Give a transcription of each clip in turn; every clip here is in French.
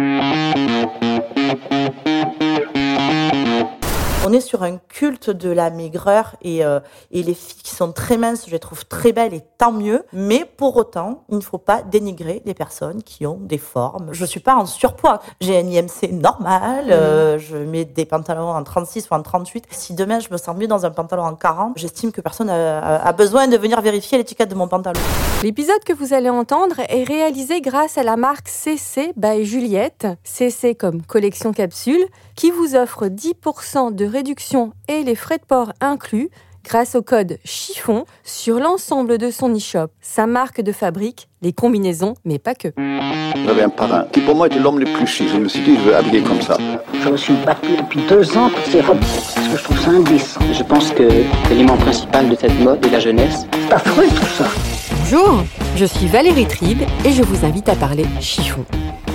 Thank you. On est sur un culte de la maigreur et, euh, et les filles qui sont très minces, je les trouve très belles et tant mieux. Mais pour autant, il ne faut pas dénigrer les personnes qui ont des formes. Je suis pas en surpoids. J'ai un IMC normal. euh, je mets des pantalons en 36 ou en 38. Si demain je me sens mieux dans un pantalon en 40, j'estime que personne a- a besoin de venir vérifier l'étiquette de mon pantalon. L'épisode que vous allez entendre est réalisé grâce à la marque CC by Juliette, CC comme collection capsule, qui vous offre 10% de réduction et les frais de port inclus grâce au code chiffon sur l'ensemble de son e-shop, sa marque de fabrique, les combinaisons, mais pas que. J'avais un parrain qui pour moi était l'homme le plus chic. Je me suis dit, je veux habiller comme ça. Je me suis battu depuis deux ans pour ces robes parce que je trouve ça indécent. Je pense que l'élément principal de cette mode est la jeunesse. C'est affreux tout ça. Bonjour, je suis Valérie Tribe et je vous invite à parler chiffon.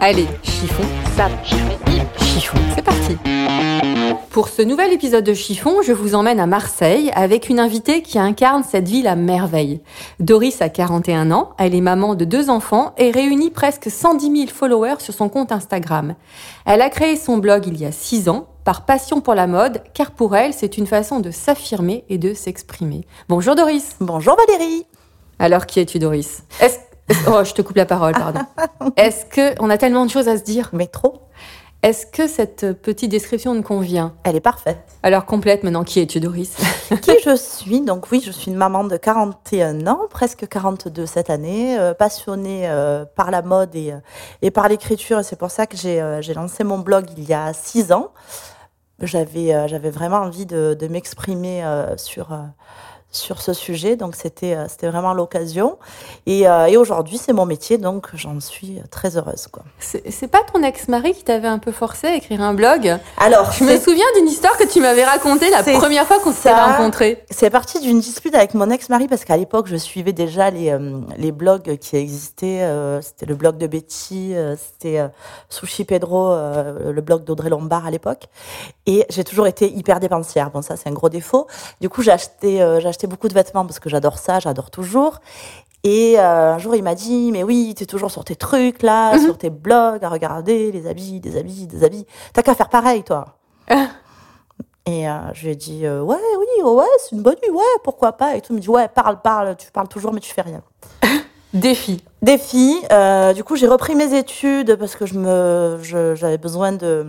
Allez, chiffon, sape, chiffon, c'est parti. Pour ce nouvel épisode de Chiffon, je vous emmène à Marseille avec une invitée qui incarne cette ville à merveille. Doris a 41 ans, elle est maman de deux enfants et réunit presque 110 000 followers sur son compte Instagram. Elle a créé son blog il y a 6 ans par passion pour la mode, car pour elle, c'est une façon de s'affirmer et de s'exprimer. Bonjour Doris. Bonjour Valérie. Alors qui es-tu Doris? Est-ce- est-ce- Oh, je te coupe la parole, pardon. Est-ce que on a tellement de choses à se dire Mais trop. Est-ce que cette petite description me convient? Elle est parfaite. Alors complète maintenant, qui es-tu Doris? Qui je suis? Donc oui, je suis une maman de 41 ans, presque 42 cette année, euh, passionnée euh, par la mode et, euh, et par l'écriture. Et c'est pour ça que j'ai euh, lancé mon blog il y a 6 ans. J'avais j'avais vraiment envie de, de m'exprimer sur, sur ce sujet, donc c'était euh, c'était vraiment l'occasion. Et, euh, et aujourd'hui, c'est mon métier, donc j'en suis très heureuse. Quoi. C'est c'est pas ton ex-mari qui t'avait un peu forcé à écrire un blog? Alors, Je me souviens d'une histoire que tu m'avais racontée la première fois qu'on s'est rencontrés. C'est parti d'une dispute avec mon ex-mari parce qu'à l'époque, je suivais déjà les, euh, les blogs qui existaient. euh, c'était le blog de Betty, euh, c'était Sushi Pedro, le blog d'Audrey Lombard à l'époque. Et j'ai toujours été hyper dépensière. Bon, ça, c'est un gros défaut. Du coup, j'ai acheté, j'ai acheté beaucoup de vêtements parce que j'adore ça, j'adore toujours. Et euh, un jour, il m'a dit, mais oui, tu es toujours sur tes trucs là, sur tes blogs, à regarder les habits, des habits, des habits. T'as qu'à faire pareil, toi. Et euh, je lui ai dit, euh, ouais, oui, ouais, c'est une bonne idée, ouais, pourquoi pas. Et tout, il me dit, ouais, parle, parle, tu parles toujours, mais tu fais rien. Défi. Défi, euh, du coup, j'ai repris mes études parce que je me, j'avais besoin de,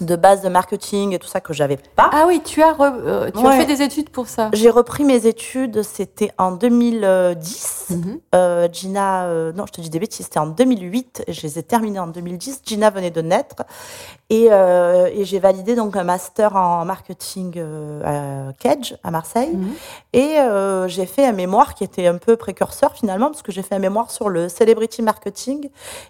de bases de marketing et tout ça que j'avais pas. Ah oui, tu as, re- euh, tu as fait des études pour ça. J'ai repris mes études, c'était en 2010. Mhm. Euh, Gina, euh, non, je te dis des bêtises, c'était en 2008. et Je les ai terminées en 2010. Gina venait de naître. Et, et j'ai validé donc un master en marketing à Kedge, à Marseille. Mhm. Et j'ai fait un mémoire qui était un peu précurseur finalement, parce que j'ai fait un mémoire sur le celebrity marketing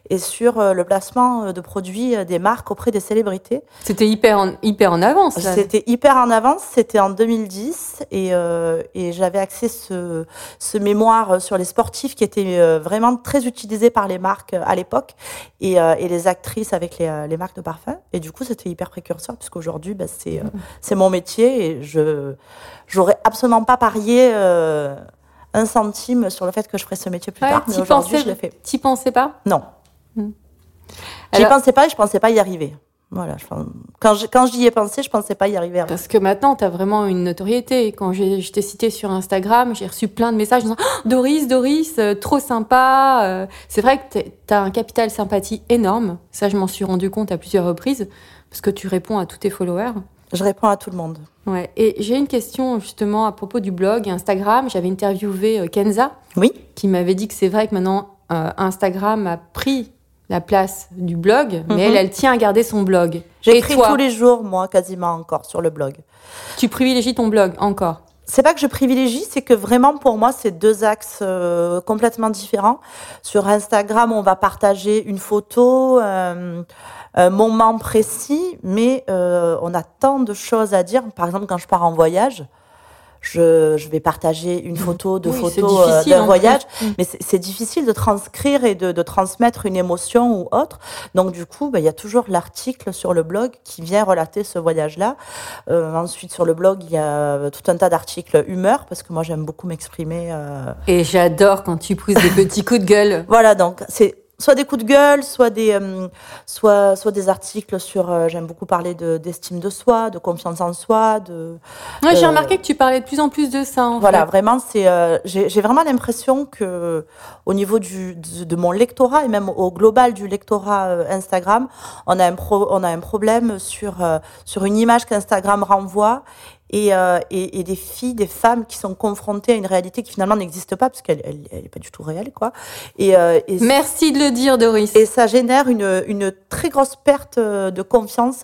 et sur le placement de produits des marques auprès des célébrités. C'était hyper en, hyper en avance. C'était hyper en avance, c'était en 2010 et, euh, et j'avais accès ce, ce mémoire sur les sportifs qui était euh, vraiment très utilisé par les marques euh, à l'époque et, euh, et les actrices avec les, les marques de parfum. Et du coup, c'était hyper précurseur puisqu'aujourd'hui, bah, c'est c'est mon métier et je j'aurais absolument pas parié euh, un centime sur le fait que je ferais ce métier plus Ouais, tard. Mais aujourd'hui, je t'y pensais pas? Non. Hmm. J'y pensais pas et je pensais pas y arriver. Voilà, je pense- quand je- quand j'y ai pensé, je pensais pas y arriver. avant. Parce que maintenant, tu as vraiment une notoriété. Quand j'ai- je t'ai cité sur Instagram, j'ai reçu plein de messages disant Ah, Doris, Doris, euh, trop sympa. euh. C'est vrai que tu as un capital sympathie énorme. Ça, je m'en suis rendu compte à plusieurs reprises. Parce que tu réponds à tous tes followers. Je réponds à tout le monde. Ouais. Et j'ai une question justement à propos du blog Instagram. J'avais interviewé euh, Kenza. Oui. Qui m'avait dit que c'est vrai que maintenant euh, Instagram a pris la place du blog, mais elle, elle tient à garder son blog. J'écris tous les jours, moi, quasiment encore sur le blog. Tu privilégies ton blog encore c'est pas que je privilégie, c'est que vraiment pour moi c'est deux axes euh, complètement différents. Sur Instagram, on va partager une photo, euh, un moment précis, mais euh, on a tant de choses à dire. Par exemple, quand je pars en voyage, je, je vais partager une photo, de photos euh, d'un voyage, mm. mais c'est difficile de transcrire et de, de, transmettre une émotion ou autre. Donc du coup, bah, il y a toujours l'article sur le blog qui vient relater ce voyage-là. Euh, ensuite, sur le blog, il y a tout un tas d'articles humeur, parce que moi j'aime beaucoup m'exprimer. Euh... Et j'adore quand tu pousses des petits coups de gueule. voilà, donc c'est soit des coups de gueule, soit des, euh, soit, soit des articles sur. Euh, j'aime beaucoup parler de, d'estime de soi, de confiance en soi. De, ouais, j'ai remarqué que tu parlais de plus en plus de ça. En voilà, vraiment, c'est. Euh, j'ai, vraiment l'impression que au niveau du, de, mon lectorat et même au global du lectorat Instagram, on a un pro, on a un problème sur sur une image qu'Instagram renvoie et, euh, et, et, des filles, des femmes qui sont confrontées à une réalité qui finalement n'existe pas parce qu'elle elle, elle est pas du tout réelle, quoi. Et, euh, et merci de le dire, Doris. Et ça génère une, une très grosse perte euh, de confiance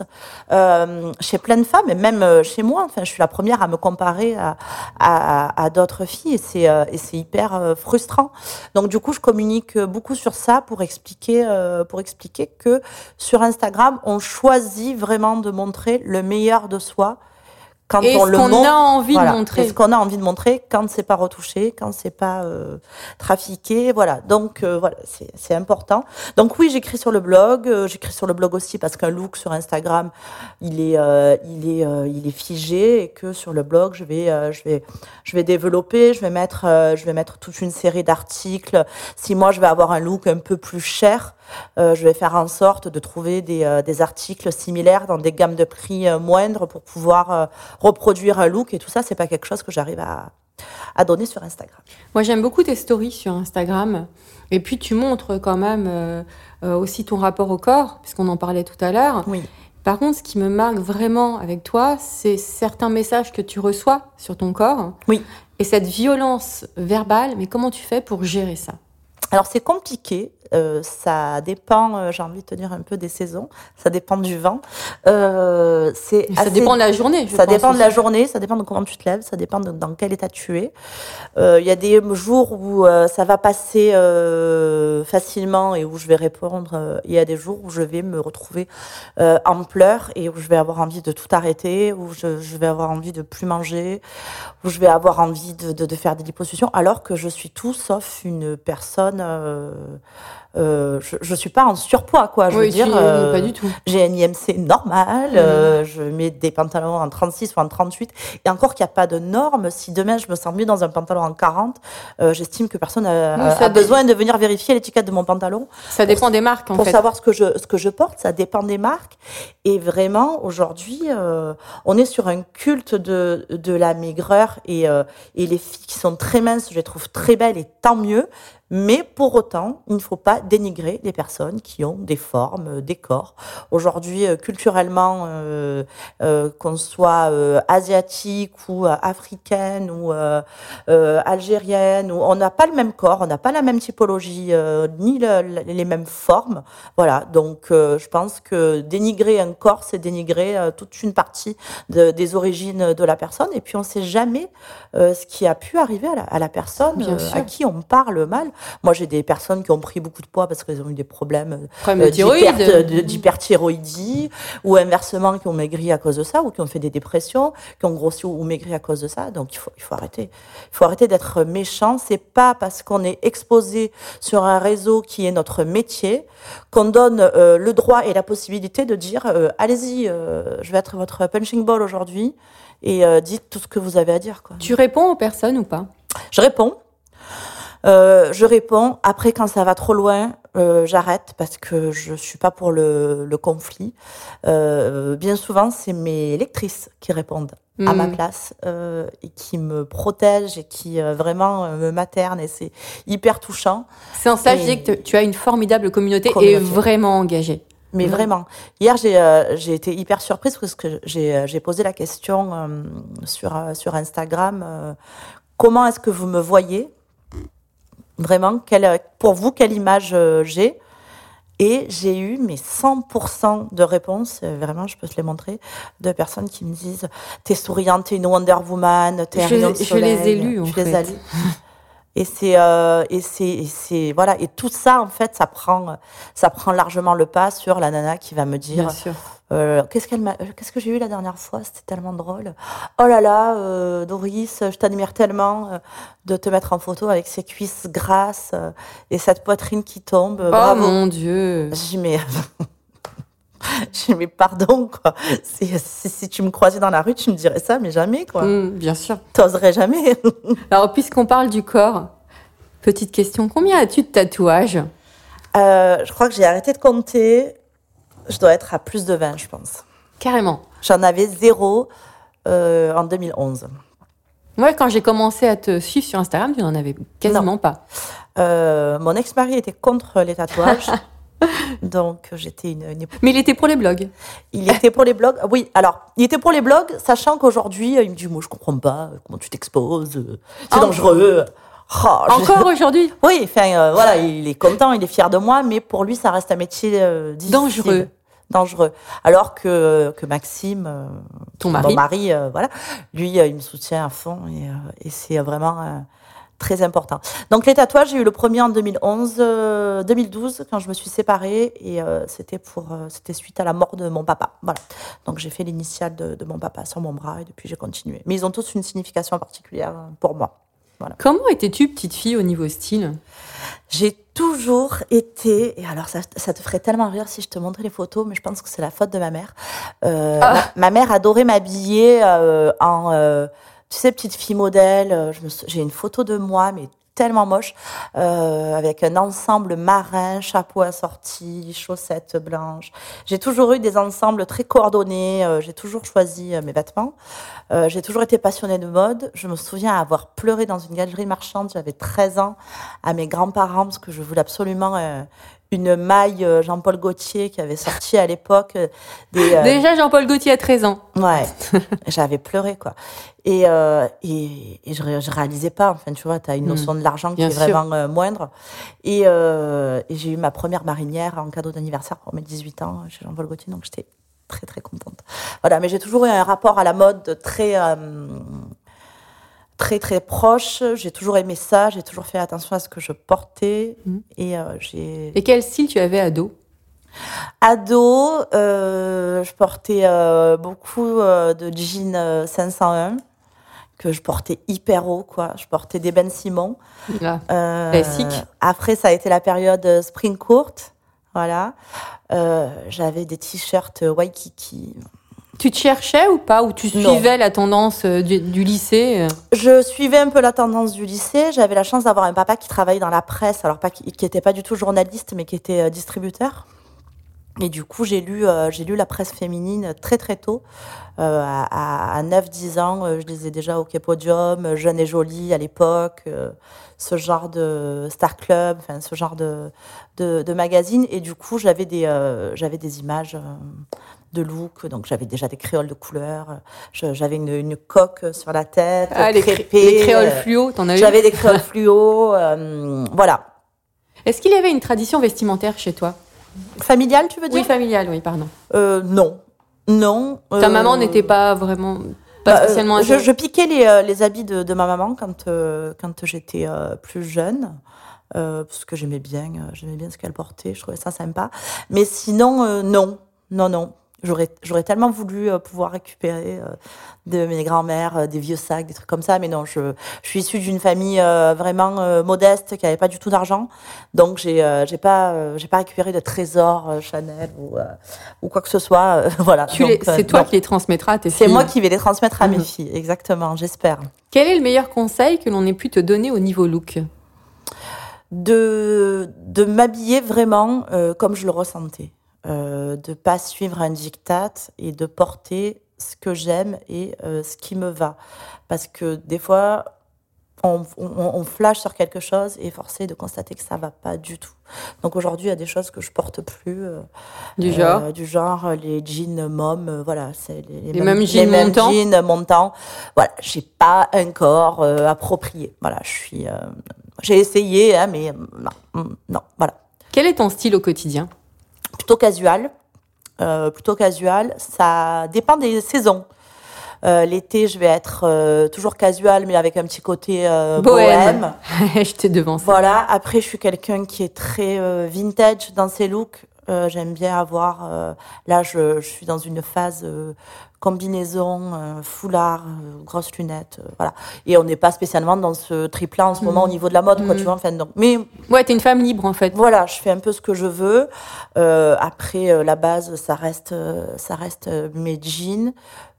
euh, chez plein de femmes et même chez moi. Enfin, je suis la première à me comparer à, à, à d'autres filles et c'est et c'est hyper frustrant. Donc du coup, je communique beaucoup sur ça pour expliquer pour expliquer que sur Instagram, on choisit vraiment de montrer le meilleur de soi quand et on ce qu'on a envie de montrer. ce qu'on a envie de montrer quand c'est pas retouché, quand c'est pas euh, trafiqué, voilà. Donc euh, voilà, c'est important. Donc oui, j'écris sur le blog, euh, j'écris sur le blog aussi parce qu'un look sur Instagram, il est euh, il est euh, il est figé et que sur le blog, je vais je vais je vais développer, je vais mettre je vais mettre toute une série d'articles. Si moi je vais avoir un look un peu plus cher, euh, je vais faire en sorte de trouver des, euh, des, articles similaires dans des gammes de prix euh, moindres pour pouvoir reproduire un look. Et tout ça, c'est pas quelque chose que j'arrive à, à donner sur Instagram. Moi, j'aime beaucoup tes stories sur Instagram. Et puis, tu montres quand même aussi ton rapport au corps, puisqu'on en parlait tout à l'heure. Oui. Par contre, ce qui me marque vraiment avec toi, c'est certains messages que tu reçois sur ton corps. Oui. Et cette violence verbale, mais comment tu fais pour gérer ça? Alors c'est compliqué, euh, ça dépend, euh, j'ai envie de te dire un peu des saisons, ça dépend du vent. Euh, c'est ça assez... dépend de la journée. Je ça pense dépend aussi. de la journée, ça dépend de comment tu te lèves, ça dépend de dans quel état tu es. Il y a des jours où ça va passer facilement et où je vais répondre. Il y a des jours où je vais me retrouver en pleurs et où je vais avoir envie de tout arrêter, où je, je, vais avoir envie de plus manger, où je vais avoir envie de, de, de faire des liposuctions, alors que je suis tout sauf une personne euh, euh, je, je suis pas en surpoids, quoi. Je oui, veux dire, euh, pas du tout. J'ai un IMC normal. Mmh. Euh, je mets des pantalons en 36 ou en 38. Et encore qu'il n'y a pas de normes. Si demain je me sens mieux dans un pantalon en 40, euh, j'estime que personne a, oui, a besoin de venir vérifier l'étiquette de mon pantalon. Ça dépend pour, des marques, en pour fait. savoir ce que je ce que je porte. Ça dépend des marques. Et vraiment, aujourd'hui, euh, on est sur un culte de de la maigreur et et les filles qui sont très minces, je les trouve très belles et tant mieux. Mais pour autant, il ne faut pas dénigrer les personnes qui ont des formes, euh, des corps. Aujourd'hui, euh, culturellement, euh, euh, qu'on soit euh, asiatique ou euh, africaine ou algérienne, ou, on n'a pas le même corps, on n'a pas la même typologie, ni le, les mêmes formes. Voilà, donc je pense que dénigrer un corps, c'est dénigrer toute une partie de, des origines de la personne. Et puis on ne sait jamais ce qui a pu arriver à la, à la personne à qui on parle mal. Moi, j'ai des personnes qui ont pris beaucoup de poids parce qu'elles ont eu des problèmes euh, d'hyperthyroïdie ou inversement qui ont maigri à cause de ça ou qui ont fait des dépressions, qui ont grossi ou maigri à cause de ça. Donc, il faut, il faut arrêter. Il faut arrêter d'être méchant. C'est pas parce qu'on est exposé sur un réseau qui est notre métier qu'on donne euh, le droit et la possibilité de dire euh, allez-y, je vais être votre punching ball aujourd'hui et dites tout ce que vous avez à dire. Quoi. Tu réponds aux personnes ou pas? Je réponds. Euh, je réponds. Après, quand ça va trop loin, euh, j'arrête parce que je suis pas pour le, le conflit. Euh, bien souvent, c'est mes lectrices qui répondent mmh. à ma place euh, et qui me protègent et qui euh, vraiment me maternent et c'est hyper touchant. C'est en ça que je dis que tu as une formidable communauté, communauté. et vraiment engagée. Mais Mhm. vraiment. Hier, j'ai euh, été hyper surprise parce que j'ai euh, j'ai posé la question euh, sur, euh, sur Instagram. euh, comment est-ce que vous me voyez? Vraiment, quelle, pour vous, quelle image euh, j'ai? Et j'ai eu mes 100% de réponses, euh, vraiment, je peux te les montrer, de personnes qui me disent T'es souriante, t'es une Wonder Woman, t'es un Je- je les ai lus, en Je fait. Et c'est euh, et c'est et c'est voilà. Et tout ça en fait ça prend ça prend largement le pas sur la nana qui va me dire Bien sûr. euh, qu'est-ce qu'elle m'a euh, qu'est-ce que j'ai eu la dernière fois? C'était tellement drôle. Oh là là euh, Doris je t'admire tellement de te mettre en photo avec ces cuisses grasses et cette poitrine qui tombe. Oh bravo. mon Dieu. j'ai mais j'ai mais pardon quoi si, si, si tu me croisais dans la rue tu me dirais ça mais jamais quoi Mm, bien sûr. t'oserais jamais Alors, puisqu'on parle du corps, petite question. Combien as-tu de tatouages? Euh, je crois que j'ai arrêté de compter. Je dois être à plus de 20, je pense. Carrément. J'en avais zéro euh, en 2011. Moi, quand j'ai commencé à te suivre sur Instagram, tu n'en avais quasiment pas. Euh, mon ex-mari était contre les tatouages. donc j'étais une, une- Mais il était pour les blogs. Il était pour les blogs. Oui, alors, il était pour les blogs, sachant qu'aujourd'hui, euh, il me dit Moi, je comprends pas euh, comment tu t'exposes, euh, c'est Ah. dangereux. Oh, je- Encore aujourd'hui Oui, enfin, euh, voilà, il est content, il est fier de moi, mais pour lui, ça reste un métier euh, difficile. Dangereux. Dangereux. Alors que, que Maxime, euh, Ton mon mari. mari, euh, voilà, lui, il me soutient à fond et, et c'est vraiment très important. Donc les tatouages, j'ai eu le premier en 2011, euh, 2012 quand je me suis séparée et euh, c'était pour, euh, c'était suite à la mort de mon papa. Voilà. Donc j'ai fait l'initiale de, de mon papa sur mon bras et depuis j'ai continué. Mais ils ont tous une signification particulière euh, pour moi. Comment étais-tu petite fille au niveau style? J'ai toujours été, et alors ça, ça te ferait tellement rire si je te montrais les photos, mais je pense que c'est la faute de ma mère. Ah. ma, ma mère adorait m'habiller en, tu sais, petite fille modèle. euh, J'ai une photo de moi, mais tellement moche, euh, avec un ensemble marin, chapeau assorti, chaussettes blanches. J'ai toujours eu des ensembles très coordonnés. euh, J'ai toujours choisi euh, mes vêtements. Euh, j'ai toujours été passionnée de mode. Je me souviens avoir pleuré dans une galerie marchande, j'avais 13 ans, à mes grands-parents, parce que je voulais absolument une maille euh, Jean-Paul Gaultier qui avait sorti à l'époque. euh, des, euh, Déjà, Jean-Paul Gaultier a 13 ans. Ouais, j'avais pleuré, quoi. Et, euh, et, et je, je réalisais pas, enfin, tu vois, tu as une Hmm. notion de l'argent qui Bien est sûr. vraiment euh, moindre. Et, euh, et j'ai eu ma première marinière en cadeau d'anniversaire pour mes 18 ans chez Jean-Paul Gaultier, donc j'étais très, très contente. Voilà, mais j'ai toujours eu un rapport à la mode très, euh, très, très proche. J'ai toujours aimé ça, j'ai toujours fait attention à ce que je portais. Hmm. Et euh, j'ai. Et quel style tu avais ado? Ado, euh, je portais euh, beaucoup euh, de jeans euh, 501 que je portais hyper haut, quoi. Je portais des Ben Simon. Euh, Classique. Après, ça a été la période euh, spring courte, voilà. Euh, J'avais des t-shirts Waikiki. Tu te cherchais ou pas Ou tu Non. suivais la tendance euh, du, du lycée euh Je suivais un peu la tendance du lycée. J'avais la chance d'avoir un papa qui travaillait dans la presse, alors pas qui n'était pas du tout journaliste, mais qui était euh, distributeur. Et du coup, j'ai lu, euh, j'ai lu la presse féminine très très tôt. Euh, à, à 9-10 ans, euh, je lisais déjà OK Podium, Jeune et Jolie à l'époque, ce genre de Star Club, enfin ce genre de, de, de magazine. Et du coup, j'avais des, j'avais des images de look. Donc j'avais déjà des créoles de couleur. J'avais une, une coque sur la tête. Ah, les, cré- crêpée, les créoles euh, fluo, t'en as eu J'avais des créoles fluo. euh, voilà. Est-ce qu'il y avait une tradition vestimentaire chez toi? Familial, tu veux dire? Oui, familiale, oui, pardon. Euh, Non. Non. Ta euh, maman n'était pas vraiment. Pas bah, spécialement je, je piquais les, les habits de, de ma maman quand, quand j'étais plus jeune. euh, parce que j'aimais bien, euh, j'aimais bien ce qu'elle portait, je trouvais ça sympa. Mais sinon, euh, non, non, non. J'aurais, tellement voulu euh, pouvoir récupérer euh, de mes grands-mères euh, des vieux sacs, des trucs comme ça, mais non, je, je suis issue d'une famille vraiment modeste qui avait pas du tout d'argent, donc j'ai, j'ai pas, j'ai pas récupéré de trésors Chanel ou, ou quoi que ce soit, voilà. Tu Donc, les- C'est toi non. qui les transmettras à tes C'est filles. moi qui vais les transmettre à mes Mhm. filles, exactement, j'espère. Quel est le meilleur conseil que l'on ait pu te donner au niveau look? De, de m'habiller vraiment euh, comme je le ressentais. Euh, de pas suivre un diktat et de porter ce que j'aime et euh, ce qui me va. Parce que des fois, on, on- on flash sur quelque chose et forcé de constater que ça va pas du tout. Donc aujourd'hui, il y a des choses que je porte plus. euh, Du euh, genre Du genre les jeans mom, euh, voilà, c'est les, Les mêmes jeans montants jeans montants. Voilà, j'ai pas un corps approprié. Voilà, je suis. j'ai essayé, hein, mais euh, non, mm, non, voilà. Quel est ton style au quotidien? Plutôt casual. euh, plutôt casual. Ça dépend des saisons. Euh, L'été, je vais être euh, toujours casual, mais avec un petit côté euh, bohème. Je t'ai devancé. Voilà. Après, je suis quelqu'un qui est très euh, vintage dans ses looks. Euh, J'aime bien avoir. euh, là, je, je suis dans une phase euh, combinaison, euh, foulard, euh, grosses lunettes, euh, voilà. Et on n'est pas spécialement dans ce trip-là en ce moment au niveau de la mode, quoi, tu vois. Enfin, donc, mais Ouais, t'es une femme libre en fait. voilà, je fais un peu ce que je veux. Euh, après, la base, ça reste, ça reste mes jeans.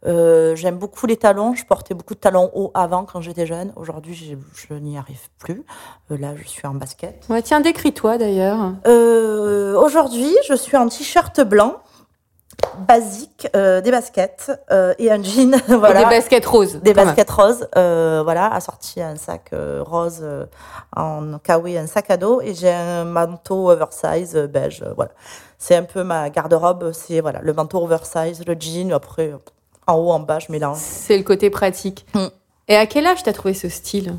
Euh, J'aime beaucoup les talons. Je portais beaucoup de talons hauts avant quand j'étais jeune. Aujourd'hui, je n'y arrive plus. Là, je suis en basket. Ouais, tiens, décris-toi d'ailleurs. Euh, Aujourd'hui, je suis en t-shirt blanc, basique, euh, des baskets euh, et un jean. voilà. Et des baskets roses. Des même. baskets roses, euh, voilà, assorti à un sac rose en kawaii, un sac à dos, et j'ai un manteau oversize beige, voilà. C'est un peu ma garde-robe, c'est voilà, le manteau oversize, le jean, après, en haut, en bas, je mélange. C'est le côté pratique. Mm. Et à quel âge t'as trouvé ce style?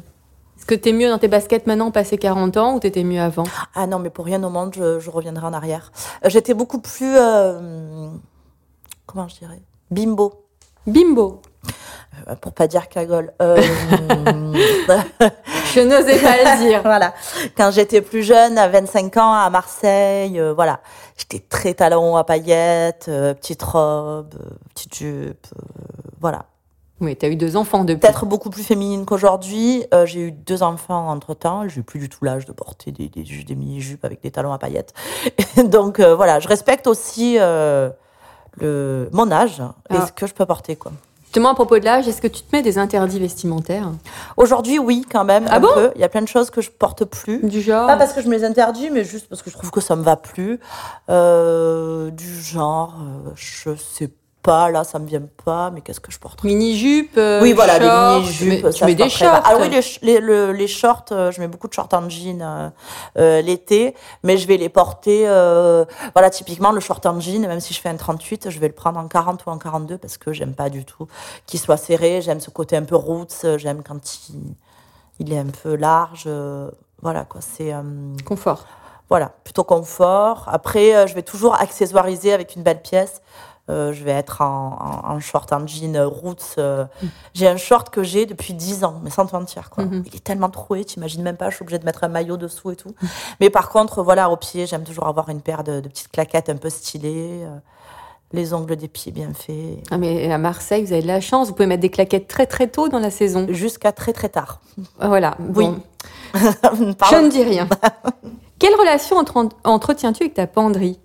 Est-ce que t'es mieux dans tes baskets maintenant, passé 40 ans, ou t'étais mieux avant? Ah non, mais pour rien au monde, je, je reviendrai en arrière. J'étais beaucoup plus, comment je dirais, bimbo. Bimbo. Euh, Pour pas dire cagole. Euh, Je n'osais pas le dire. voilà. Quand j'étais plus jeune, à 25 ans, à Marseille, euh, voilà. J'étais très talon à paillettes, euh, petite robe, euh, petite jupe, euh, voilà. Oui, t'as eu deux enfants depuis. Peut-être beaucoup plus féminine qu'aujourd'hui. Euh, j'ai eu deux enfants entre-temps. J'ai plus du tout l'âge de porter des, des, des mini-jupes avec des talons à paillettes. Donc euh, voilà, je respecte aussi euh, le, mon âge et Ah. ce que je peux porter. quoi. Justement, à propos de l'âge, est-ce que tu te mets des interdits vestimentaires? Aujourd'hui, oui, quand même. Ah un bon? peu. Il y a plein de choses que je porte plus. Du genre? Pas parce que je me les interdis, mais juste parce que je trouve que ça me va plus. Euh, du genre, euh, je sais pas, là, ça me vient pas, mais qu'est-ce que je porterais Mini-jupe euh, Oui, voilà, shorts, des mini-jupes. Tu mets, ça, des shorts. pas. Ah oui, les, les, le- les shorts, euh, je mets beaucoup de shorts en jean euh, l'été, mais je vais les porter, euh, voilà, typiquement le short en jean, même si je fais un 38, je vais le prendre en 40 ou en 42 parce que j'aime pas du tout qu'il soit serré, j'aime ce côté un peu roots, j'aime quand il, il est un peu large, euh, voilà, quoi, c'est... Confort. voilà, plutôt confort. Après, je vais toujours accessoiriser avec une belle pièce. Euh, je vais être en, en- en short, en jean euh, roots. euh. J'ai un short que j'ai depuis 10 ans, mais sans te mentir. Quoi. Mhm. Il est tellement troué, t'imagines même pas, je suis obligée de mettre un maillot dessous et tout. Mais par contre, voilà, au pied, j'aime toujours avoir une paire de, de petites claquettes un peu stylées, euh, les ongles des pieds bien faits, Ah, mais à Marseille, vous avez de la chance. Vous pouvez mettre des claquettes très très tôt dans la saison. jusqu'à très très tard. Voilà. Oui. Bon. Je ne dis rien. Quelle relation entre- entretiens-tu avec ta penderie?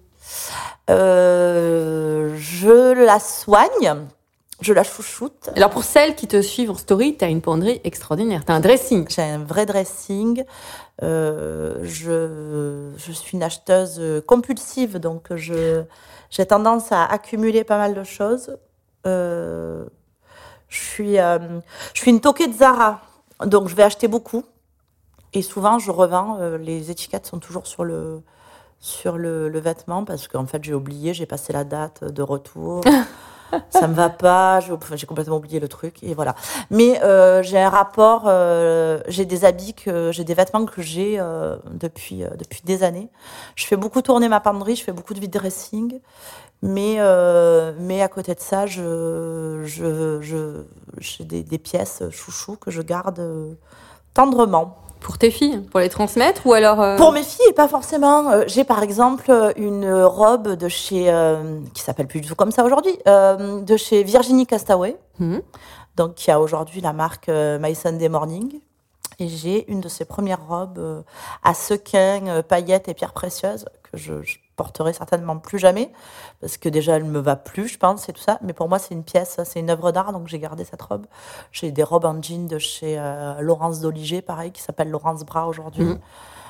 Je la soigne, je la chouchoute. Alors pour celles qui te suivent en story, tu as une penderie extraordinaire. Tu as un dressing. J'ai un vrai dressing. Euh, je, je suis une acheteuse compulsive, donc je, j'ai tendance à accumuler pas mal de choses. Euh, je, suis, euh, je suis une toquée de Zara, donc je vais acheter beaucoup. Et souvent, je revends. euh, les étiquettes sont toujours sur le, sur le, le vêtement parce qu'en fait, j'ai oublié, j'ai passé la date de retour. ça me va pas, j'ai complètement oublié le truc et voilà. Mais euh, j'ai un rapport, euh, j'ai des habits que j'ai des vêtements que j'ai euh, depuis depuis des années. Je fais beaucoup tourner ma penderie, je fais beaucoup de vide dressing, mais mais à côté de ça, je je j'ai des, des pièces chouchou que je garde tendrement. Pour tes filles Pour les transmettre Ou alors. euh, Pour mes filles, pas forcément. Euh, J'ai par exemple euh, une robe de chez, euh, qui s'appelle plus du tout comme ça aujourd'hui, de chez Virginie Castaway, Mhm. donc qui a aujourd'hui la marque My Sunday Morning. Et j'ai une de ses premières robes à sequins, paillettes et pierres précieuses que je, je porterai certainement plus jamais parce que déjà elle me va plus, je pense, et tout ça. Mais pour moi, c'est une pièce, c'est une œuvre d'art, donc j'ai gardé cette robe. J'ai des robes en jean de chez euh, Laurence Doliger, pareil, qui s'appelle Laurence Bras aujourd'hui. Mhm.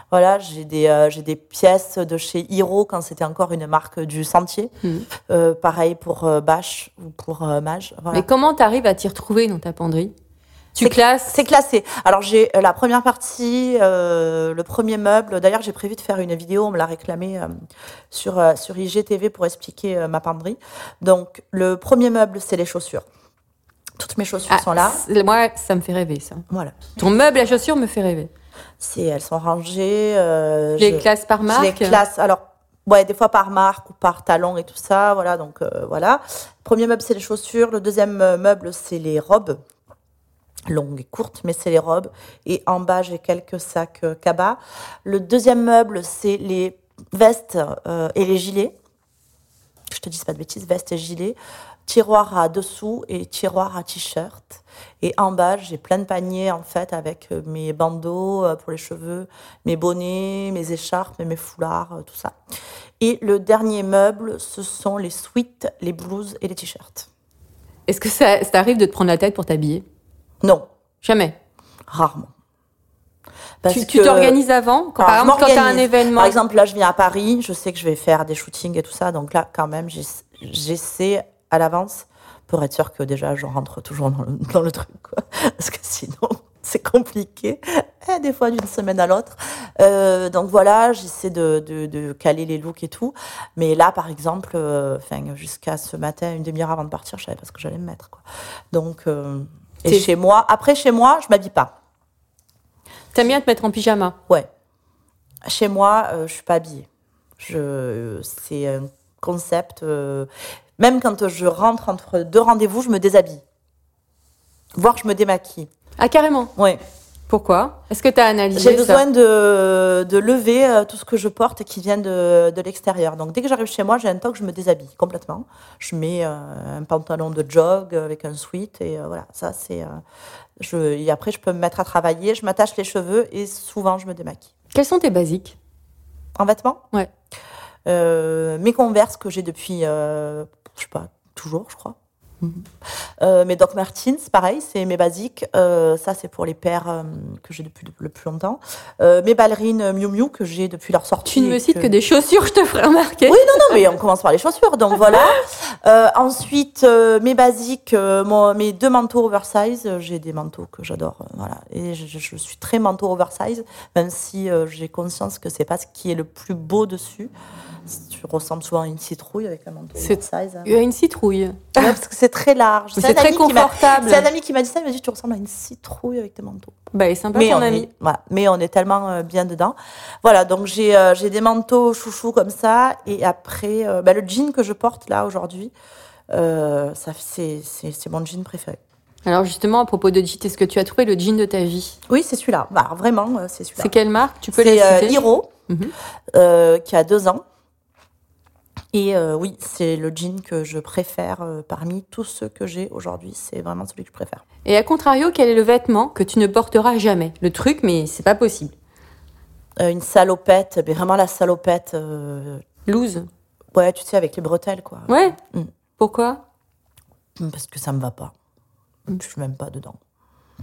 Voilà, j'ai des, euh, j'ai des pièces de chez Hiro quand c'était encore une marque du Sentier. Mhm. Euh, pareil pour Bache ou pour Mage. Voilà. Mais comment tu arrives à t'y retrouver dans ta penderie? Tu C'est- classes C'est classé. Alors j'ai euh, la première partie, euh, le premier meuble. D'ailleurs, j'ai prévu de faire une vidéo, on me l'a réclamé euh, sur, euh, sur IGTV pour expliquer euh, ma penderie. Donc le premier meuble, c'est les chaussures. Toutes mes chaussures Ah, sont là. Moi, ça me fait rêver, ça. Voilà. Ton meuble à chaussures me fait rêver. C'est, elles sont rangées. euh, Les classes par je marque les classe. Alors, ouais, des fois par marque ou par talon et tout ça. Voilà, donc euh, voilà. Premier meuble, c'est les chaussures. Le deuxième meuble, c'est les robes. Longues et courtes, mais c'est les robes. Et en bas, j'ai quelques sacs euh, cabas. Le deuxième meuble, c'est les vestes euh, et les gilets. Je te dis pas de bêtises, vestes et gilets. Tiroir à dessous et tiroir à t-shirt. Et en bas, j'ai plein de paniers en fait avec euh, mes bandeaux pour les cheveux, mes bonnets, mes écharpes, mes foulards, tout ça. Et le dernier meuble, ce sont les sweats, les blouses et les t-shirts. Est-ce que ça, ça t'arrive de te prendre la tête pour t'habiller? Non, Jamais. rarement. Parce Tu t'organises avant quand, Par exemple, quand tu as un événement. Par exemple, là, je viens à Paris, je sais que je vais faire des shootings et tout ça, donc là, quand même, j'ess- j'essaie à l'avance pour être sûr que déjà, je rentre toujours dans le, dans le truc, quoi. Parce que sinon, c'est compliqué, eh, des fois d'une semaine à l'autre. Euh, donc voilà, j'essaie de, de, de caler les looks et tout. Mais là, par exemple, euh, jusqu'à ce matin, une demi-heure avant de partir, je savais pas ce que j'allais me mettre, quoi. Donc, euh, et chez moi, après, chez moi, je m'habille pas. T'aimes bien te mettre en pyjama? Ouais. Chez moi, euh, je suis pas habillée. Je, c'est un concept. euh, même quand je rentre entre deux rendez-vous, je me déshabille. Voire je me démaquille. Ah, carrément? Ouais. Pourquoi? Est-ce que tu as analysé J'ai besoin de, de lever euh, tout ce que je porte qui vient de, de l'extérieur. Donc dès que j'arrive chez moi, j'ai un temps que je me déshabille complètement. Je mets euh, un pantalon de jog avec un sweat et euh, voilà, ça c'est. euh, je, et après, je peux me mettre à travailler, je m'attache les cheveux et souvent je me démaquille. Quels sont tes basiques? En vêtements? Ouais. Mes Converse que j'ai depuis, je sais pas, toujours, je crois. Euh, mes Doc Martens, pareil, c'est mes basiques. Euh, ça, c'est pour les paires euh, que j'ai depuis le plus longtemps. Euh, mes ballerines Miu Miu que j'ai depuis leur sortie. Tu ne me cites que des chaussures, je te ferai remarquer. Oui, non, non, mais on commence par les chaussures, donc voilà. Euh, ensuite, euh, mes basiques, euh, mon- mes deux manteaux oversize. J'ai des manteaux que j'adore, voilà. Et je, je- suis très manteau oversize, même si euh, j'ai conscience que c'est pas ce qui est le plus beau dessus. Tu ressembles souvent à une citrouille avec un manteau C'est- y a une citrouille. Ouais, parce que c'est très large. C'est très confortable. C'est un ami qui m'a dit ça, il m'a dit tu ressembles à une citrouille avec tes manteaux. Bah, est sympa Mais ton on, ami. est, voilà, mais on est tellement euh, bien dedans. Voilà, donc j'ai euh, j'ai des manteaux chouchou comme ça. Et après, euh, bah, le jean que je porte là aujourd'hui, euh, ça c'est c'est- c'est mon jean préféré. Alors justement, à propos de jean, est-ce que tu as trouvé le jean de ta vie? Oui, c'est celui-là. Bah, vraiment, c'est celui-là. C'est quelle marque? Tu peux C'est euh, citer? Hiro, Mhm. qui a deux ans. Et euh, oui, c'est le jean que je préfère euh, parmi tous ceux que j'ai aujourd'hui. C'est vraiment celui que je préfère. Et à contrario, quel est le vêtement que tu ne porteras jamais? Le truc, mais c'est pas possible. Euh, une salopette, mais vraiment la salopette. Loose. ouais, tu sais, avec les bretelles, quoi. Ouais. Mm. Pourquoi? Parce que ça me va pas. Je suis même pas dedans.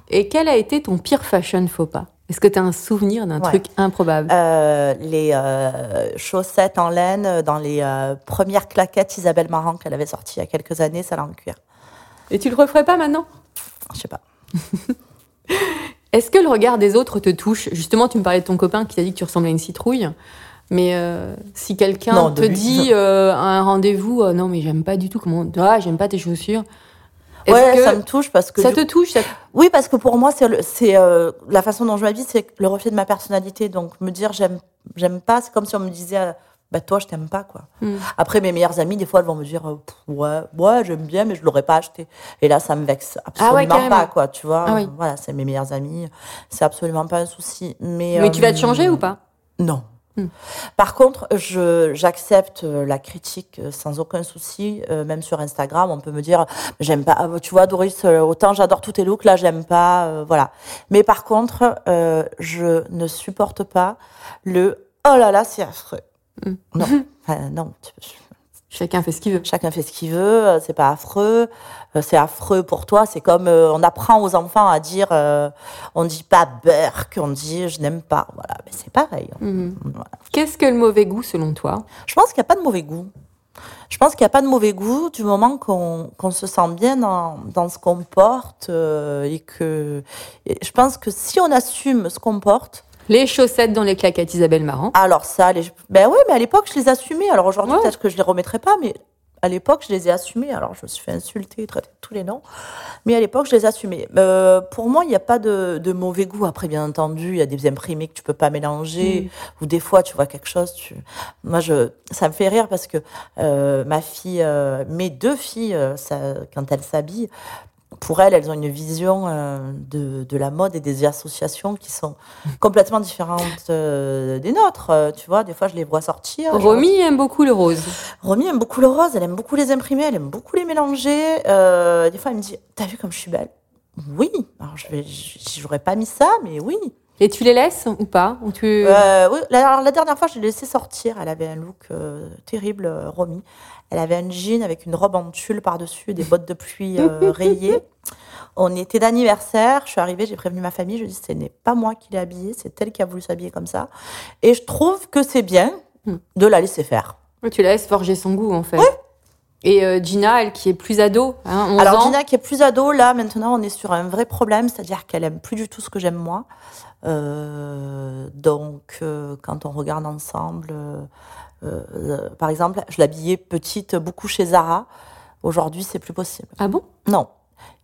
Et quel a été ton pire fashion faux pas? Est-ce que tu as un souvenir d'un Ouais. truc improbable? Euh, les euh, chaussettes en laine dans les euh, premières claquettes Isabelle Marant qu'elle avait sorties il y a quelques années, ça en cuir. Et tu le referais pas maintenant? Je sais pas. Est-ce que le regard des autres te touche? Justement, tu me parlais de ton copain qui t'a dit que tu ressemblais à une citrouille. Mais si quelqu'un te lui. dit à un rendez-vous, non mais j'aime pas du tout comment, ah j'aime pas tes chaussures. Ouais, ça me touche parce que ça te touche ça- oui parce que pour moi c'est euh, la façon dont je m'habille, c'est le reflet de ma personnalité. Donc me dire j'aime j'aime pas, c'est comme si on me disait euh, bah toi je t'aime pas quoi. Hmm. Après mes meilleures amies des fois elles vont me dire euh, ouais ouais j'aime bien mais je l'aurais pas acheté. Et là ça me vexe absolument Ah ouais, pas quoi, tu vois. Ah oui. Voilà c'est mes meilleures amies, c'est absolument pas un souci. Mais Mais tu vas te euh, changer ou pas? Non. Hmm. Par contre, je j'accepte euh, la critique euh, sans aucun souci. euh, même sur Instagram, on peut me dire j'aime pas. Tu vois, Doris, autant j'adore tous tes looks, là j'aime pas. euh, voilà. Mais par contre, euh, je ne supporte pas le oh là là, c'est affreux. Hmm. Non, Enfin, non. tu- Chacun fait ce qu'il veut. Chacun fait ce qu'il veut. euh, C'est pas affreux. euh, C'est affreux pour toi. C'est comme euh, on apprend aux enfants à dire, euh, on dit pas Burke, on dit je n'aime pas. Voilà, mais c'est pareil. Mhm. Voilà. Qu'est-ce que le mauvais goût selon toi? Je pense qu'il n'y a pas de mauvais goût. Je pense qu'il n'y a pas de mauvais goût du moment qu'on se sent bien dans, dans ce qu'on porte euh, et que et je pense que si on assume ce qu'on porte, Les chaussettes dans les claquettes Isabelle Marant. alors ça, les, ben oui, mais à l'époque je les assumais. Alors aujourd'hui Ouais. peut-être que je les remettrai pas, mais à l'époque je les ai assumés. Alors je me suis fait insulter, traiter de tous les noms, mais à l'époque je les assumais. Euh, pour moi, il n'y a pas de, de mauvais goût. Après, bien entendu, il y a des imprimés que tu peux pas mélanger, ou des fois tu vois quelque chose. Tu... Moi, je, ça me fait rire parce que euh, ma fille, euh, mes deux filles, ça, quand elles s'habillent, pour elles, elles ont une vision euh, de, de la mode et des associations qui sont complètement différentes euh, des nôtres. Euh, tu vois, des fois, je les vois sortir. Romy aime beaucoup le rose. Romy aime beaucoup le rose, elle aime beaucoup les imprimer, elle aime beaucoup les mélanger. Des fois, elle me dit T'as vu comme je suis belle? Oui. Alors, je j'aurais pas mis ça, mais oui. Et tu les laisses ou pas ou tu... Euh, oui, la, alors, la dernière fois, je l'ai laissée sortir. Elle avait un look euh, terrible, euh, Romy. Elle avait un jean avec une robe en tulle par-dessus, des bottes de pluie euh, rayées. On était d'anniversaire. Je suis arrivée, j'ai prévenu ma famille. Je dis Ce n'est pas moi qui l'ai habillée, c'est elle qui a voulu s'habiller comme ça. Et je trouve que c'est bien Hmm. de la laisser faire. Tu la laisses forger son goût, en fait. Et Gina, elle qui est plus ado, hein, 11 Alors ans. Gina qui est plus ado, là maintenant on est sur un vrai problème, c'est-à-dire qu'elle aime plus du tout ce que j'aime moi. Euh, donc euh, quand on regarde ensemble, euh, euh, par exemple, je l'habillais petite beaucoup chez Zara. Aujourd'hui c'est plus possible. Ah bon? Non.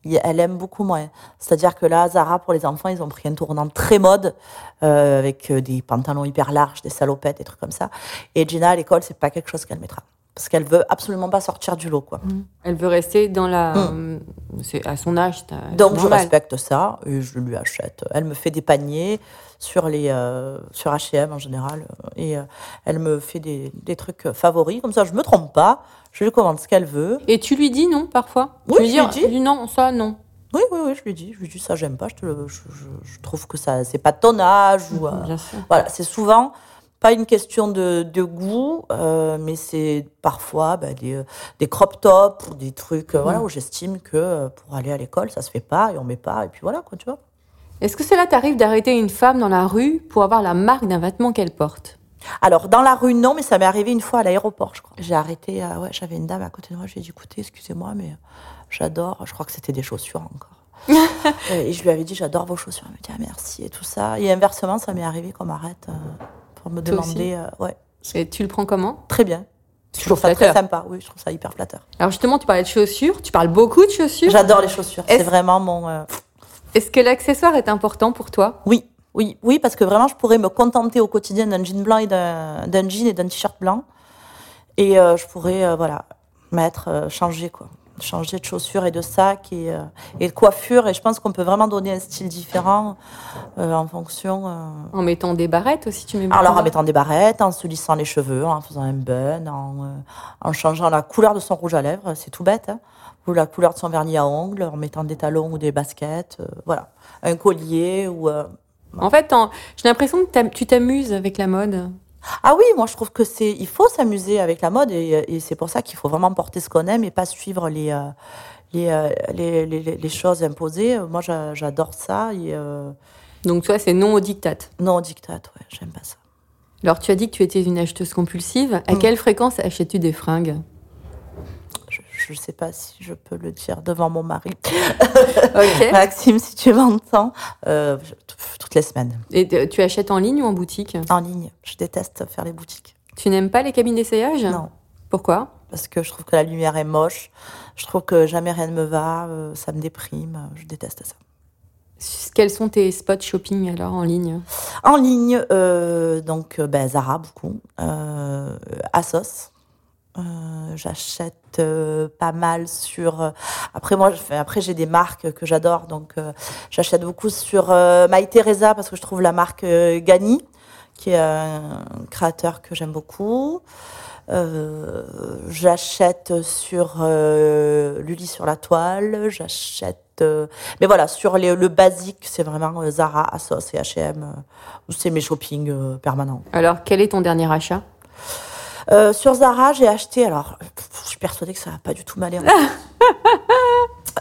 Elle aime beaucoup moins. C'est-à-dire que là, Zara, pour les enfants, ils ont pris un tournant très mode, euh, avec euh, des pantalons hyper larges, des salopettes, des trucs comme ça. Et Gina, à l'école, c'est pas quelque chose qu'elle mettra. Parce qu'elle veut absolument pas sortir du lot, quoi. Elle veut rester dans la... C'est à son âge. Donc je respecte ça et je lui achète. Elle me fait des paniers sur les euh, sur H&M en général euh, et euh, elle me fait des, des trucs favoris comme ça je me trompe pas. Je lui commande ce qu'elle veut. Et tu lui dis non, parfois? Oui, Tu je lui dis. non, ça, non. Oui oui oui je lui dis je lui dis ça j'aime pas je, te le- je, je- je trouve que ça c'est pas ton âge ou euh, Bien sûr. voilà c'est souvent pas une question de, de goût euh, mais c'est parfois bah, des, euh, des crop tops ou des trucs euh, voilà où j'estime que pour aller à l'école ça se fait pas et on met pas et puis voilà quoi tu vois. Est-ce que cela t'arrive d'arrêter une femme dans la rue pour avoir la marque d'un vêtement qu'elle porte? Alors, dans la rue, non, mais ça m'est arrivé une fois à l'aéroport, je crois. J'ai arrêté, euh, ouais, j'avais une dame à côté de moi, je lui ai dit, écoutez, excusez-moi, mais j'adore, je crois que c'était des chaussures encore. Et je lui avais dit, j'adore vos chaussures. Elle me dit, ah, merci, et tout ça. Et inversement, ça m'est arrivé qu'on m'arrête euh, pour me Toi demander, euh, ouais, Et tu le prends comment? Très bien. Je trouve ça flatteur. très sympa, oui, je trouve ça hyper flatteur. Alors justement, tu parlais de chaussures, tu parles beaucoup de chaussures. J'adore les chaussures, c'est vraiment mon... euh, Est-ce que l'accessoire est important pour toi? Oui, oui, oui, parce que vraiment, je pourrais me contenter au quotidien d'un jean blanc et d'un jean et d'un t-shirt blanc. Et euh, je pourrais, euh, voilà, mettre, changer, quoi. Changer de chaussures et de sac et, euh, et de coiffure. Et je pense qu'on peut vraiment donner un style différent euh, en fonction. euh, En mettant des barrettes aussi, tu mets alors, en mettant des barrettes, en se lissant les cheveux, en faisant un bun, en, euh, en changeant la couleur de son rouge à lèvres, c'est tout bête, hein, ou la couleur de son vernis à ongles, en mettant des talons ou des baskets, voilà. Un collier ou. En fait, j'ai l'impression que tu t'amuses avec la mode. Ah oui, moi je trouve que c'est, il faut s'amuser avec la mode et, et c'est pour ça qu'il faut vraiment porter ce qu'on aime et pas suivre les, euh, les, euh, les, les, les- choses imposées. Moi j'a- j'adore ça et euh, Donc toi, c'est non au diktat. non au diktat, ouais, j'aime pas ça. Alors tu as dit que tu étais une acheteuse compulsive. À Mm. quelle fréquence achètes-tu des fringues? Je, je sais pas si je peux le dire devant mon mari. Maxime, si tu m'entends, euh, toutes les semaines Et tu achètes en ligne ou en boutique? En ligne. Je déteste faire les boutiques. Tu n'aimes pas les cabines d'essayage? Non. Pourquoi? Parce que je trouve que la lumière est moche. Je trouve que jamais rien ne me va. euh, ça me déprime. Je déteste ça. Quels sont tes spots shopping alors en ligne? En ligne, euh, donc euh, ben, Zara beaucoup, euh, Asos. Euh, J'achète euh, pas mal sur. euh, après moi, après j'ai des marques que j'adore, donc j'achète beaucoup sur My Teresa parce que je trouve la marque Gani, qui est un créateur que j'aime beaucoup. J'achète sur Lully sur la toile, j'achète. mais voilà, sur le basique, c'est vraiment Zara, Asos et H&M. c'est mes shopping permanents. Alors, quel est ton dernier achat? Euh, sur Zara, j'ai acheté. Alors, pff, je suis persuadée que ça va pas du tout m'aller.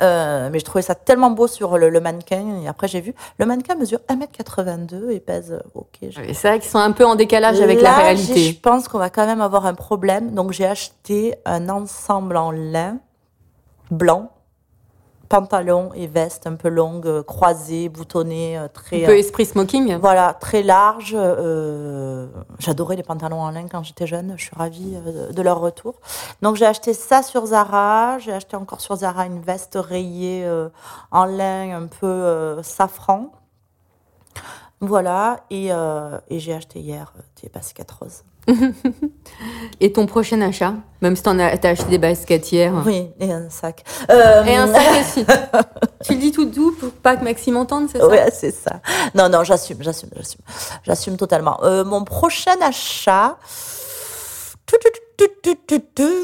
Euh, mais je trouvais ça tellement beau sur le, le mannequin. Et après, j'ai vu, le mannequin mesure 1m82 et pèse, euh, ok. Ouais, C'est vrai qu'ils sont un peu en décalage avec la réalité. Je pense qu'on va quand même avoir un problème. Donc, j'ai acheté un ensemble en lin blanc, pantalon et veste un peu longue, euh, croisée, boutonnée, euh, Un très. peu euh, esprit smoking. voilà, très large. euh, J'adorais les pantalons en lin quand j'étais jeune. Je suis ravie de leur retour. Donc j'ai acheté ça sur Zara. J'ai acheté encore sur Zara une veste rayée euh, en lin un peu euh, safran. Voilà. Et, et j'ai acheté hier des baskets roses. Et ton prochain achat Même si t'en as, t'as acheté des baskets hier. Oui, et un sac. Euh, Et un sac aussi. tu le dis tout doux pour pas que Maxime entende, c'est ça? Ouais, c'est ça. Non, non, j'assume, j'assume, j'assume. J'assume totalement. Euh, mon prochain achat.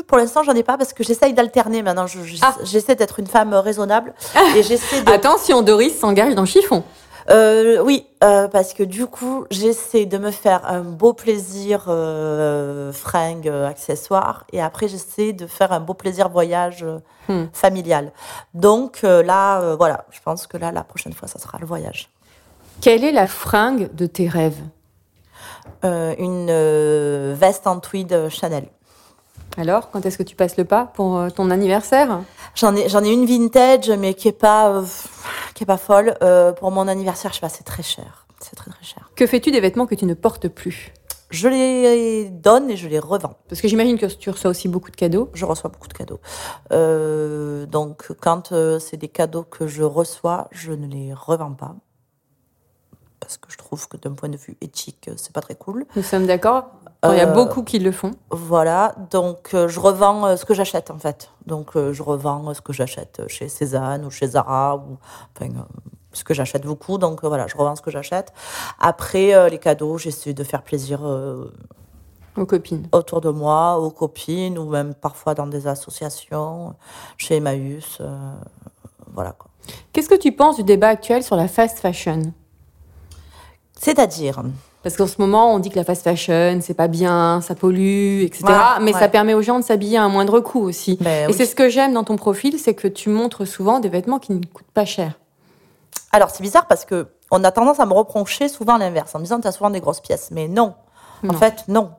Pour l'instant, j'en ai pas parce que j'essaye d'alterner maintenant. Je- je- Ah. J'essaie d'être une femme raisonnable et j'essaie de. Attention, Doris s'engage dans chiffon. Euh, oui, euh, parce que du coup, j'essaie de me faire un beau plaisir euh, fringue, euh, accessoire, et après j'essaie de faire un beau plaisir voyage euh, Hmm. familial. Donc euh, là, euh, voilà, je pense que là, la prochaine fois, ça sera le voyage. Quelle est la fringue de tes rêves? Euh, une euh, veste en tweed Chanel. Alors, quand est-ce que tu passes le pas pour euh, ton anniversaire? J'en ai, j'en ai une vintage, mais qui est pas, euh, qui est pas folle. Euh, pour mon anniversaire, je sais pas, c'est très cher. C'est très très cher. Que fais-tu des vêtements que tu ne portes plus? Je les donne et je les revends. Parce que j'imagine que tu reçois aussi beaucoup de cadeaux. Je reçois beaucoup de cadeaux. Euh, donc, quand c'est des cadeaux que je reçois, je ne les revends pas. Parce que je trouve que d'un point de vue éthique, c'est pas très cool. Nous sommes d'accord Il y a Euh, beaucoup qui le font. Voilà, donc euh, je revends euh, ce que j'achète en fait. Donc je revends ce que j'achète chez Cézanne ou chez Zara ou enfin ce que j'achète beaucoup. Donc voilà, je revends ce que j'achète. Après les cadeaux, j'essaie de faire plaisir Aux copines. autour de moi, aux copines ou même parfois dans des associations, chez Emmaüs. voilà quoi. Qu'est-ce que tu penses du débat actuel sur la fast fashion? C'est-à-dire, Parce qu'en ce moment, on dit que la fast fashion, c'est pas bien, ça pollue, etc. Mais ça permet aux gens de s'habiller à un moindre coût aussi. Ben Et oui. c'est ce que j'aime dans ton profil, c'est que tu montres souvent des vêtements qui ne coûtent pas cher. alors c'est bizarre parce que on a tendance à me reprocher souvent l'inverse en me disant tu as souvent des grosses pièces. Mais non, en fait non.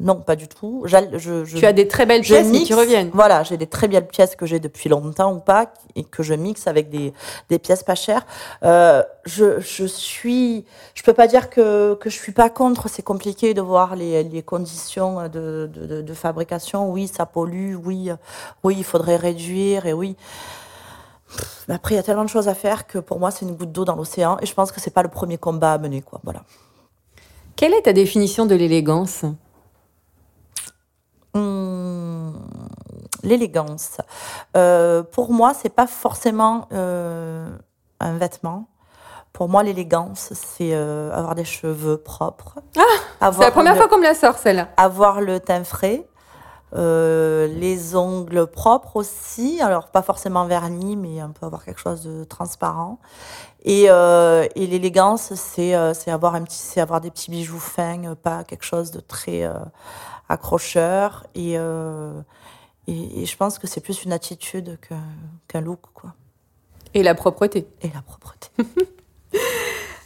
Non, pas du tout. J'al- Je, je- Tu as des très belles pièces mixe- qui reviennent. Voilà, j'ai des très belles pièces que j'ai depuis longtemps ou pas, et que je mixe avec des, des pièces pas chères. Euh, je, je suis, je peux pas dire que, que je suis pas contre. C'est compliqué de voir les, les conditions de, de, de- fabrication. Oui, ça pollue. Oui, oui, il faudrait réduire. Et oui. Mais après, il y a tellement de choses à faire que pour moi, c'est une goutte d'eau dans l'océan. Et je pense que c'est pas le premier combat à mener, quoi. Voilà. Quelle est ta définition de l'élégance? Hum, L'élégance. Euh, pour moi, c'est pas forcément euh, un vêtement. Pour moi, l'élégance, c'est euh, avoir des cheveux propres. Ah, C'est la première le, fois qu'on me la sort, celle-là. Avoir le teint frais. Euh, les ongles propres aussi, alors pas forcément vernis, mais on peut avoir quelque chose de transparent. Et, euh, et l'élégance, c'est euh, avoir un petit, c'est avoir des petits bijoux fins, pas quelque chose de très accrocheur. Et, et, et je pense que c'est plus une attitude qu'un qu'un look, quoi. Et la propreté. Et la propreté.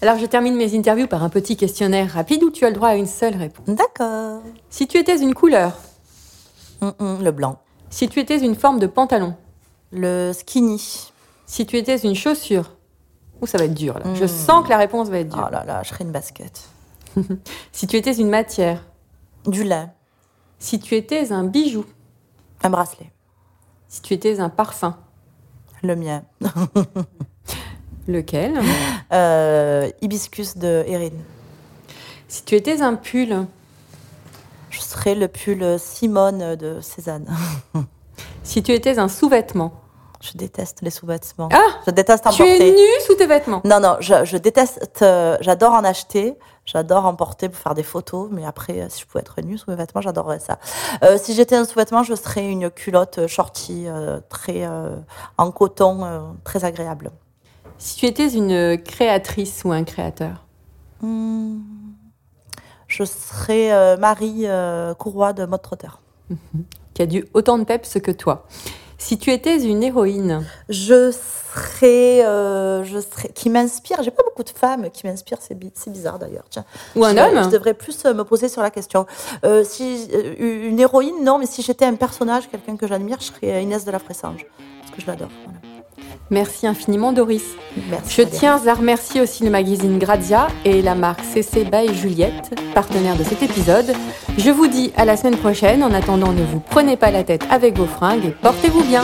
Alors, je termine mes interviews par un petit questionnaire rapide où tu as le droit à une seule réponse. D'accord. Si tu étais une couleur, Le blanc. si tu étais une forme de pantalon, Le skinny. si tu étais une chaussure, Ouh, ça va être dur là. Je Hmm. sens que la réponse va être dure. Oh là là, je serais une basket. Si tu étais une matière, Du lin. si tu étais un bijou, Un bracelet. si tu étais un parfum, Le mien. lequel? Euh, hibiscus de Erin. Si tu étais un pull, Je serais le pull Simone de Cézanne. si tu étais un sous-vêtement, Je déteste les sous-vêtements. Ah Je déteste en tu es porter. nu sous tes vêtements. Non, non, je, je déteste. euh, j'adore en acheter. J'adore en porter pour faire des photos. Mais après, euh, si je pouvais être nue sous mes vêtements, j'adorerais ça. Euh, si j'étais un sous-vêtement, je serais une culotte shorty, euh, très euh, en coton, euh, très agréable. Si tu étais une créatrice ou un créateur, Hmm. Je serais euh, Marie euh, Courroy de Mode Trotter. qui a du autant de peps que toi. Si tu étais une héroïne Je serais, euh, je serais, qui m'inspire. J'ai pas beaucoup de femmes qui m'inspirent. C'est, bi- c'est bizarre d'ailleurs. Tiens. Ou un Je- homme Je devrais plus euh, me poser sur la question. Euh, si une héroïne, non, mais si j'étais un personnage, quelqu'un que j'admire, je serais Inès de la Fressange, parce que je l'adore. Voilà. Merci infiniment Doris. Je tiens à remercier aussi le magazine Grazia et la marque CC by Juliette, partenaire de cet épisode. Je vous dis à la semaine prochaine. En attendant, ne vous prenez pas la tête avec vos fringues et portez-vous bien.